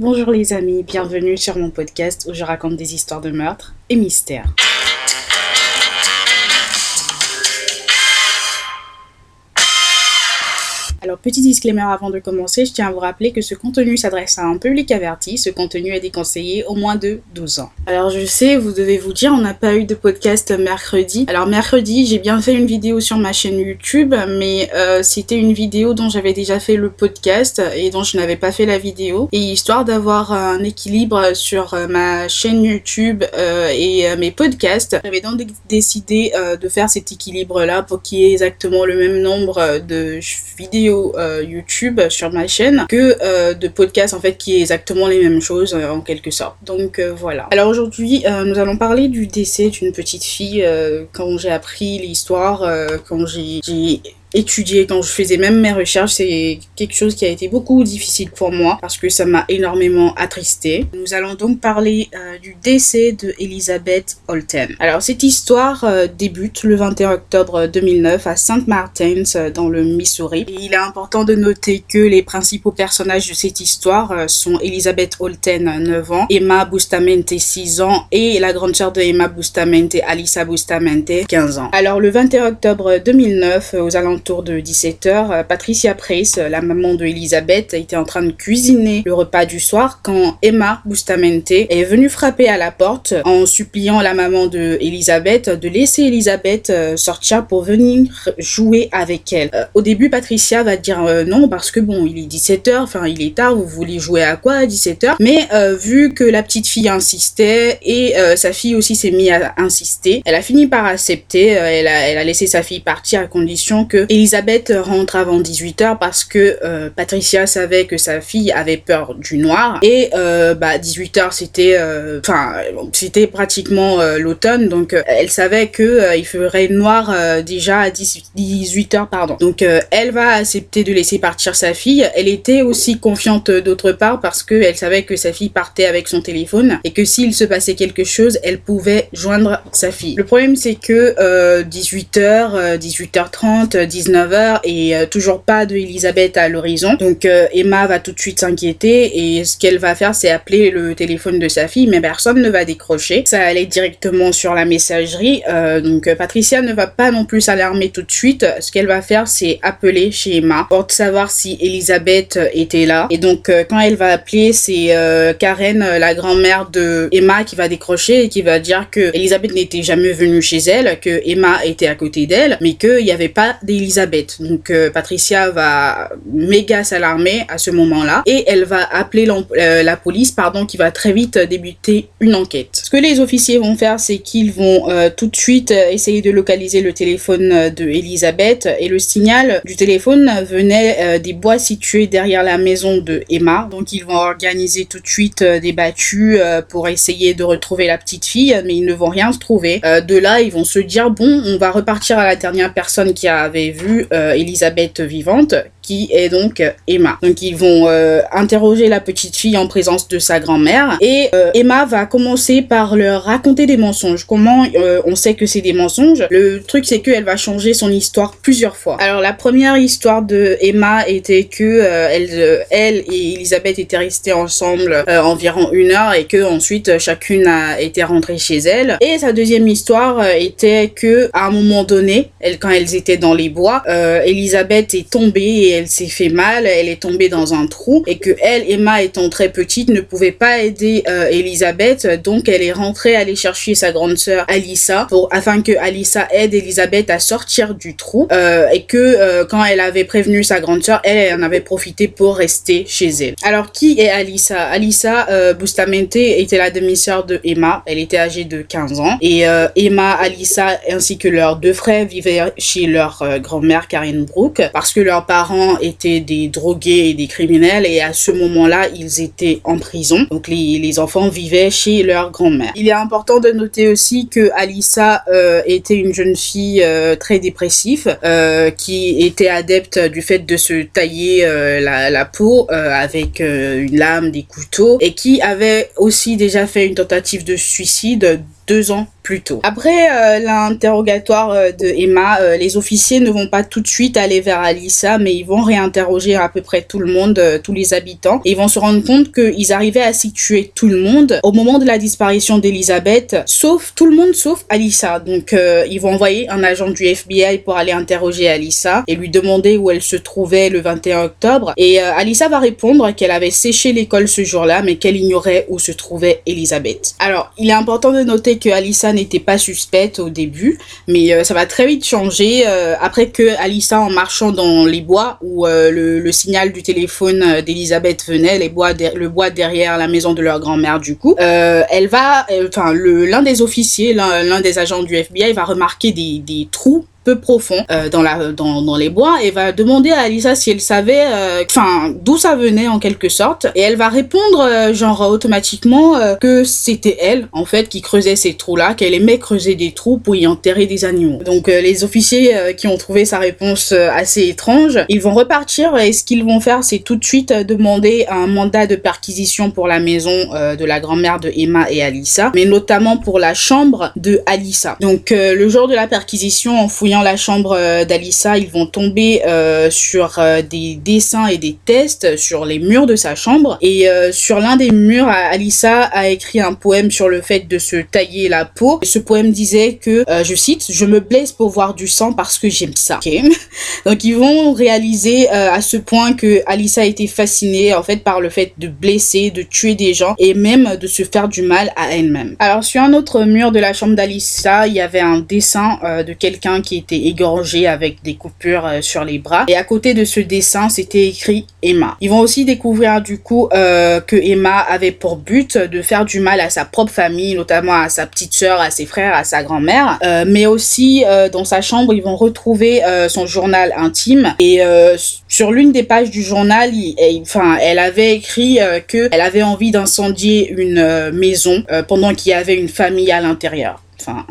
Bonjour les amis, bienvenue sur mon podcast où je raconte des histoires de meurtres et mystères. Petit disclaimer avant de commencer, je tiens à vous rappeler que ce contenu s'adresse à un public averti. Ce contenu est déconseillé au moins de 12 ans. Alors, je sais, vous devez vous dire, on n'a pas eu de podcast mercredi. Alors, mercredi, j'ai bien fait une vidéo sur ma chaîne YouTube, mais euh, c'était une vidéo dont j'avais déjà fait le podcast et dont je n'avais pas fait la vidéo. Et histoire d'avoir un équilibre sur euh, ma chaîne YouTube euh, et mes podcasts, j'avais donc décidé de faire cet équilibre-là pour qu'il y ait exactement le même nombre de vidéos euh, YouTube sur ma chaîne que euh, de podcasts en fait qui est exactement les mêmes choses euh, en quelque sorte. Donc voilà. Alors aujourd'hui, nous allons parler du décès d'une petite fille quand j'ai appris l'histoire, quand j'ai étudier quand je faisais même mes recherches, c'est quelque chose qui a été beaucoup difficile pour moi parce que ça m'a énormément attristé. Nous allons donc parler euh, du décès de Elizabeth Holten. Alors cette histoire euh, débute le 21 octobre 2009 à St. Martins euh, dans le Missouri. Et il est important de noter que les principaux personnages de cette histoire sont Elizabeth Holten 9 ans, Emma Bustamente 6 ans et la grande sœur de Emma Bustamente, Alissa Bustamente 15 ans. Alors le 21 octobre 2009 aux alentours autour de 17h, euh, Patricia Price, euh, la maman de Elisabeth, était en train de cuisiner le repas du soir quand Emma Bustamente est venue frapper à la porte en suppliant la maman de Elisabeth de laisser Elisabeth euh, sortir pour venir jouer avec elle. au début, Patricia va dire non parce que bon, il est 17h, enfin il est tard, vous voulez jouer à quoi à 17h Mais vu que la petite fille insistait et sa fille aussi s'est mise à insister, elle a fini par accepter, elle a laissé sa fille partir à condition que Elisabeth rentre avant 18h parce que euh, Patricia savait que sa fille avait peur du noir et euh, bah 18h c'était euh, enfin c'était pratiquement l'automne donc elle savait que il ferait noir déjà à 18h pardon. Donc elle va accepter de laisser partir sa fille. Elle était aussi confiante d'autre part parce que elle savait que sa fille partait avec son téléphone et que s'il se passait quelque chose, elle pouvait joindre sa fille. Le problème c'est que 18h, 18h30, 19h et euh, toujours pas de Elisabeth à l'horizon. Donc euh, Emma va tout de suite s'inquiéter et ce qu'elle va faire c'est appeler le téléphone de sa fille mais personne ne va décrocher. Ça allait directement sur la messagerie. Euh, donc Patricia ne va pas non plus s'alarmer tout de suite. Ce qu'elle va faire c'est appeler chez Emma pour savoir si Elisabeth était là. Et donc quand elle va appeler c'est Karen la grand-mère de Emma qui va décrocher et qui va dire que Elisabeth n'était jamais venue chez elle, que Emma était à côté d'elle mais qu'il n'y avait pas d'Elisabeth Elisabeth. Donc euh, Patricia va méga s'alarmer à ce moment-là et elle va appeler euh, la police pardon qui va très vite débuter une enquête. Ce que les officiers vont faire c'est qu'ils vont euh, tout de suite essayer de localiser le téléphone de Elisabeth et le signal du téléphone venait des bois situés derrière la maison de Emma. Donc ils vont organiser tout de suite des battues pour essayer de retrouver la petite fille mais ils ne vont rien se trouver. de là ils vont se dire bon on va repartir à la dernière personne qui avait vu euh, Elisabeth vivante qui est donc euh, Emma. Donc ils vont euh, interroger la petite fille en présence de sa grand-mère et euh, Emma va commencer par leur raconter des mensonges. Comment on sait que c'est des mensonges? Le truc c'est qu'elle va changer son histoire plusieurs fois. Alors la première histoire de Emma était que elle, elle et Elisabeth étaient restées ensemble environ une heure et que ensuite chacune a été rentrée chez elle. Et sa deuxième histoire était que à un moment donné, quand elles étaient dans les bois, Elisabeth est tombée et elle s'est fait mal, elle est tombée dans un trou et que elle, Emma étant très petite, ne pouvait pas aider euh, Elisabeth, donc elle est rentrée aller chercher sa grande sœur Alissa pour afin que Alissa aide Elisabeth à sortir du trou euh, et que euh, quand elle avait prévenu sa grande sœur, elle, en avait profité pour rester chez elle. Alors qui est Alissa? Alissa Bustamente était la demi-sœur de Emma, elle était âgée de 15 ans. Et Emma, Alissa ainsi que leurs deux frères vivaient chez leur grand-mère Karen Brooke parce que leurs parents étaient des drogués et des criminels et à ce moment-là, ils étaient en prison. Donc les, enfants vivaient chez leur grand-mère. Il est important de noter aussi que Alissa euh, était une jeune fille euh, très dépressive euh, qui était adepte du fait de se tailler la, la, peau avec une lame, des couteaux et qui avait aussi déjà fait une tentative de suicide deux ans plus tôt. Après euh, l'interrogatoire euh, de Emma, euh, les officiers ne vont pas tout de suite aller vers Alissa, mais ils vont réinterroger à peu près tout le monde, tous les habitants. Et ils vont se rendre compte qu'ils arrivaient à situer tout le monde au moment de la disparition d'Elisabeth, sauf tout le monde sauf Alissa. Donc ils vont envoyer un agent du FBI pour aller interroger Alissa et lui demander où elle se trouvait le 21 octobre. Et Alissa va répondre qu'elle avait séché l'école ce jour-là, mais qu'elle ignorait où se trouvait Elisabeth. Alors, il est important de noter que Alissa n'était pas suspecte au début, mais euh, ça va très vite changer euh, après que Alissa, en marchant dans les bois où euh, le, signal du téléphone d'Elisabeth venait, les bois le bois derrière la maison de leur grand-mère du coup, elle va, enfin l'un des officiers, l'un des agents du FBI va remarquer des, des trous profond euh, dans, la, dans, dans, les bois et va demander à Alissa si elle savait, euh, enfin, d'où ça venait en quelque sorte. Et elle va répondre, euh, genre, automatiquement que c'était elle, en fait, qui creusait ces trous-là, qu'elle aimait creuser des trous pour y enterrer des animaux. Donc, les officiers qui ont trouvé sa réponse assez étrange, ils vont repartir et ce qu'ils vont faire, c'est tout de suite demander un mandat de perquisition pour la maison de la grand-mère de Emma et Alissa, mais notamment pour la chambre de Alissa. Donc, le jour de la perquisition, en fouillant la chambre euh, d'Alissa, ils vont tomber euh, sur euh, des dessins et des tests sur les murs de sa chambre. Et sur l'un des murs, Alissa a écrit un poème sur le fait de se tailler la peau. ce poème disait que, je cite, je me blesse pour voir du sang parce que j'aime ça. Donc ils vont réaliser à ce point que Alissa été fascinée en fait par le fait de blesser, de tuer des gens et même de se faire du mal à elle-même. Alors sur un autre mur de la chambre d'Alissa, il y avait un dessin de quelqu'un qui était égorgé avec des coupures euh, sur les bras. Et à côté de ce dessin, c'était écrit Emma. Ils vont aussi découvrir du coup euh, que Emma avait pour but de faire du mal à sa propre famille, notamment à sa petite sœur, à ses frères, à sa grand-mère. Euh, mais aussi dans sa chambre, ils vont retrouver son journal intime. Et sur l'une des pages du journal, enfin, elle avait écrit que elle avait envie d'incendier une maison pendant qu'il y avait une famille à l'intérieur. Enfin,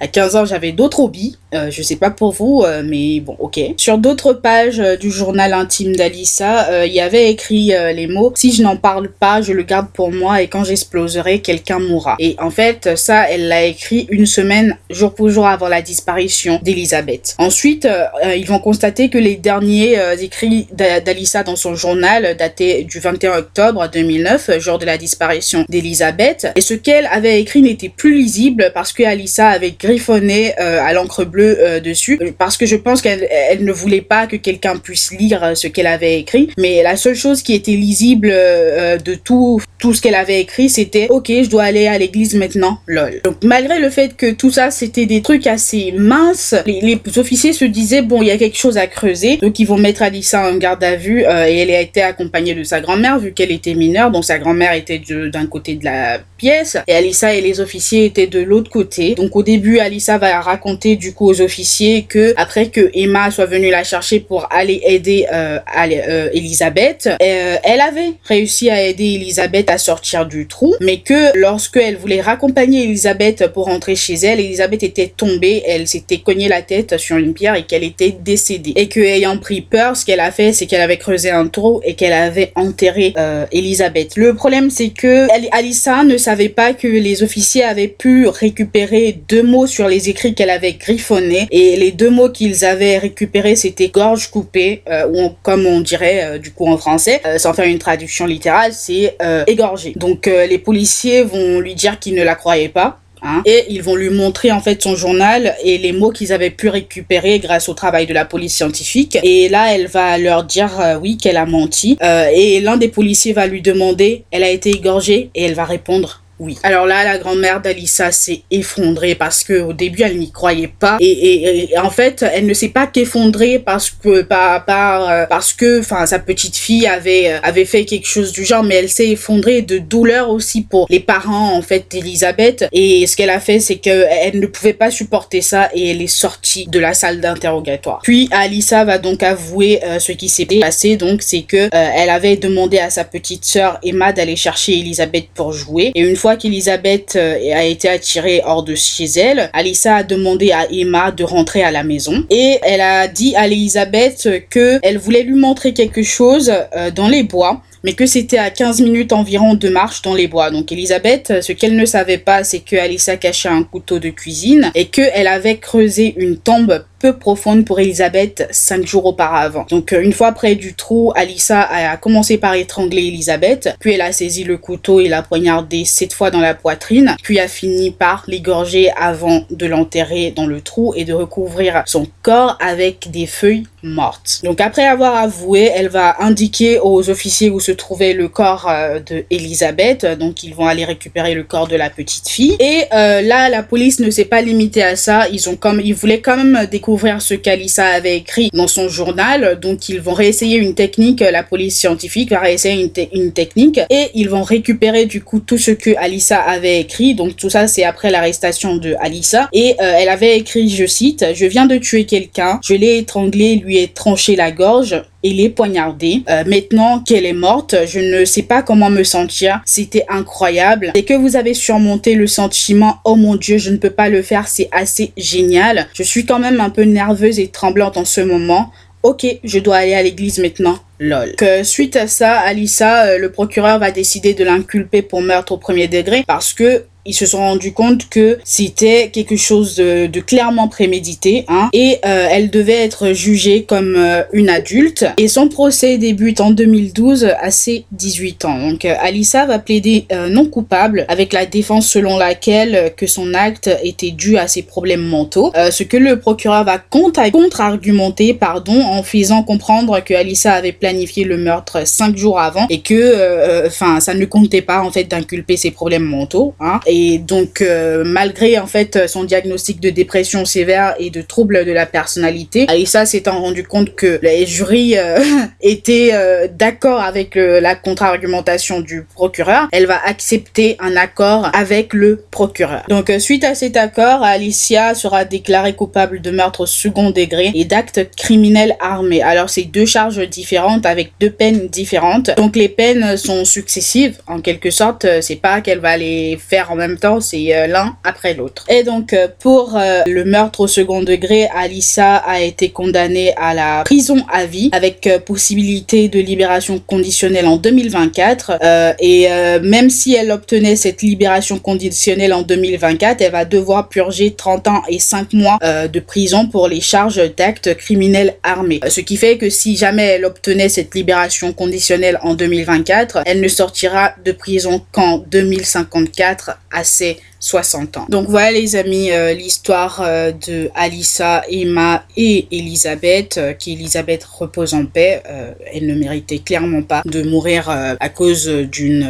à 15 ans, j'avais d'autres hobbies. Euh, je sais pas pour vous, euh, mais bon, ok. Sur d'autres pages euh, du journal intime d'Alissa, il y avait écrit les mots Si je n'en parle pas, je le garde pour moi et quand j'exploserai, quelqu'un mourra. Et en fait, ça, elle l'a écrit une semaine, jour pour jour avant la disparition d'Elisabeth. Ensuite, ils vont constater que les derniers écrits d'Alissa dans son journal dataient du 21 octobre 2009, jour de la disparition d'Elisabeth. Et ce qu'elle avait écrit n'était plus lisible parce que Alissa avait griffonné euh, à l'encre bleue euh, dessus. Parce que je pense qu'elle elle ne voulait pas que quelqu'un puisse lire euh, ce qu'elle avait écrit. Mais la seule chose qui était lisible de tout tout ce qu'elle avait écrit, c'était ok, je dois aller à l'église maintenant, lol. Donc malgré le fait que tout ça c'était des trucs assez minces, les, officiers se disaient bon, il y a quelque chose à creuser, donc ils vont mettre Alissa en garde à vue et elle a été accompagnée de sa grand-mère vu qu'elle était mineure, donc sa grand-mère était d'un côté de la pièce et Alissa et les officiers étaient de l'autre côté donc au début, Alissa va raconter du coup aux officiers que après que Emma soit venue la chercher pour aller aider euh, euh Elisabeth, euh, elle avait réussi à aider Elisabeth à sortir du trou, mais que lorsque elle voulait raccompagner Elisabeth pour rentrer chez elle, Elisabeth était tombée, elle s'était cognée la tête sur une pierre et qu'elle était décédée. Et que ayant pris peur, ce qu'elle a fait, c'est qu'elle avait creusé un trou et qu'elle avait enterré euh, Elisabeth. Le problème, c'est que Alissa ne savait pas que les officiers avaient pu récupérer deux mots sur les écrits qu'elle avait griffonnés et les deux mots qu'ils avaient récupérés c'était gorge coupée euh, ou comme on dirait euh, du coup en français euh, sans faire une traduction littérale c'est égorgé. Donc les policiers vont lui dire qu'ils ne la croyaient pas Hein, et ils vont lui montrer en fait son journal et les mots qu'ils avaient pu récupérer grâce au travail de la police scientifique. Et là, elle va leur dire oui qu'elle a menti. et l'un des policiers va lui demander, elle a été égorgée et elle va répondre oui. Alors là, la grand-mère d'Alissa s'est effondrée parce que au début, elle n'y croyait pas. Et, en fait, elle ne s'est pas qu'effondrée parce que par, par euh, parce que, enfin, sa petite fille avait euh, avait fait quelque chose du genre, mais elle s'est effondrée de douleur aussi pour les parents en fait d'Elisabeth. Et ce qu'elle a fait, c'est que elle ne pouvait pas supporter ça et elle est sortie de la salle d'interrogatoire. Puis Alissa va donc avouer euh, ce qui s'est passé. Donc, c'est que elle avait demandé à sa petite sœur Emma d'aller chercher Elisabeth pour jouer. Et une fois qu'Elisabeth euh, a été attirée hors de chez elle, Alissa a demandé à Emma de rentrer à la maison et elle a dit à Elisabeth que elle voulait lui montrer quelque chose euh, dans les bois mais que c'était à 15 minutes environ de marche dans les bois. Donc Elisabeth, ce qu'elle ne savait pas, c'est que Alissa cachait un couteau de cuisine et qu'elle avait creusé une tombe peu profonde pour Elisabeth cinq jours auparavant. Donc euh, une fois près du trou, Alissa a commencé par étrangler Elisabeth, puis elle a saisi le couteau et l'a poignardé sept fois dans la poitrine, puis a fini par l'égorger avant de l'enterrer dans le trou et de recouvrir son corps avec des feuilles mortes. Donc après avoir avoué, elle va indiquer aux officiers où se trouvait le corps euh, de Elisabeth, donc ils vont aller récupérer le corps de la petite fille. Et euh, là, la police ne s'est pas limitée à ça, ils ont comme ils voulaient quand même découvrir ce qu'Alissa avait écrit dans son journal. Donc ils vont réessayer une technique, la police scientifique va réessayer une, technique et ils vont récupérer du coup tout ce que Alissa avait écrit. Donc tout ça c'est après l'arrestation de Alissa et euh, elle avait écrit, je cite, je viens de tuer quelqu'un, je l'ai étranglé, lui ai tranché la gorge, et les poignardé. Euh, maintenant qu'elle est morte, je ne sais pas comment me sentir. C'était incroyable. Et que vous avez surmonté le sentiment, oh mon dieu, je ne peux pas le faire, c'est assez génial. Je suis quand même un peu nerveuse et tremblante en ce moment. Ok, je dois aller à l'église maintenant. Lol. Que suite à ça, Alissa, euh, le procureur va décider de l'inculper pour meurtre au premier degré parce que ils se sont rendus compte que c'était quelque chose de, clairement prémédité hein, et euh, elle devait être jugée comme euh, une adulte. Et son procès débute en 2012 à ses 18 ans. Donc euh, Alissa va plaider non coupable avec la défense selon laquelle que son acte était dû à ses problèmes mentaux, ce que le procureur va contre-argumenter pardon en faisant comprendre que Alissa avait planifié le meurtre cinq jours avant et que enfin ça ne comptait pas en fait d'inculper ses problèmes mentaux hein, et et donc, euh, malgré en fait son diagnostic de dépression sévère et de troubles de la personnalité, Aïssa s'étant rendu compte que les jurys euh, étaient euh, d'accord avec la contre-argumentation du procureur, elle va accepter un accord avec le procureur. Donc, suite à cet accord, Alicia sera déclarée coupable de meurtre second degré et d'actes criminels armés. Alors, c'est deux charges différentes avec deux peines différentes. Donc, les peines sont successives en quelque sorte. C'est pas qu'elle va les faire en même temps, c'est euh, l'un après l'autre. Et donc, euh, pour euh, le meurtre au second degré, Alissa a été condamnée à la prison à vie avec possibilité de libération conditionnelle en 2024. et même si elle obtenait cette libération conditionnelle en 2024, elle va devoir purger 30 ans et 5 mois de prison pour les charges d'actes criminels armés. Ce qui fait que si jamais elle obtenait cette libération conditionnelle en 2024, elle ne sortira de prison qu'en 2054 à ses 60 ans. Donc voilà les amis, euh, l'histoire euh, de Alissa, Emma et Elisabeth, euh, Elisabeth repose en paix. elle ne méritait clairement pas de mourir à cause d'une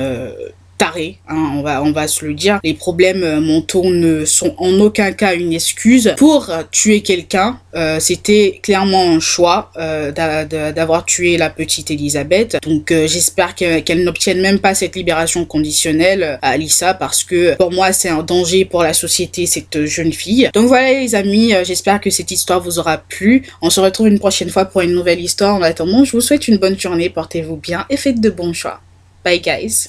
taré, hein, on, va, on va se le dire. Les problèmes euh, mentaux ne sont en aucun cas une excuse pour tuer quelqu'un. Euh, c'était clairement un choix euh, d'avoir tué la petite Elisabeth. Donc j'espère qu'elle n'obtienne même pas cette libération conditionnelle à Alissa parce que pour moi c'est un danger pour la société cette jeune fille. Donc voilà les amis, j'espère que cette histoire vous aura plu. On se retrouve une prochaine fois pour une nouvelle histoire. En attendant, je vous souhaite une bonne journée, portez-vous bien et faites de bons choix. Bye guys.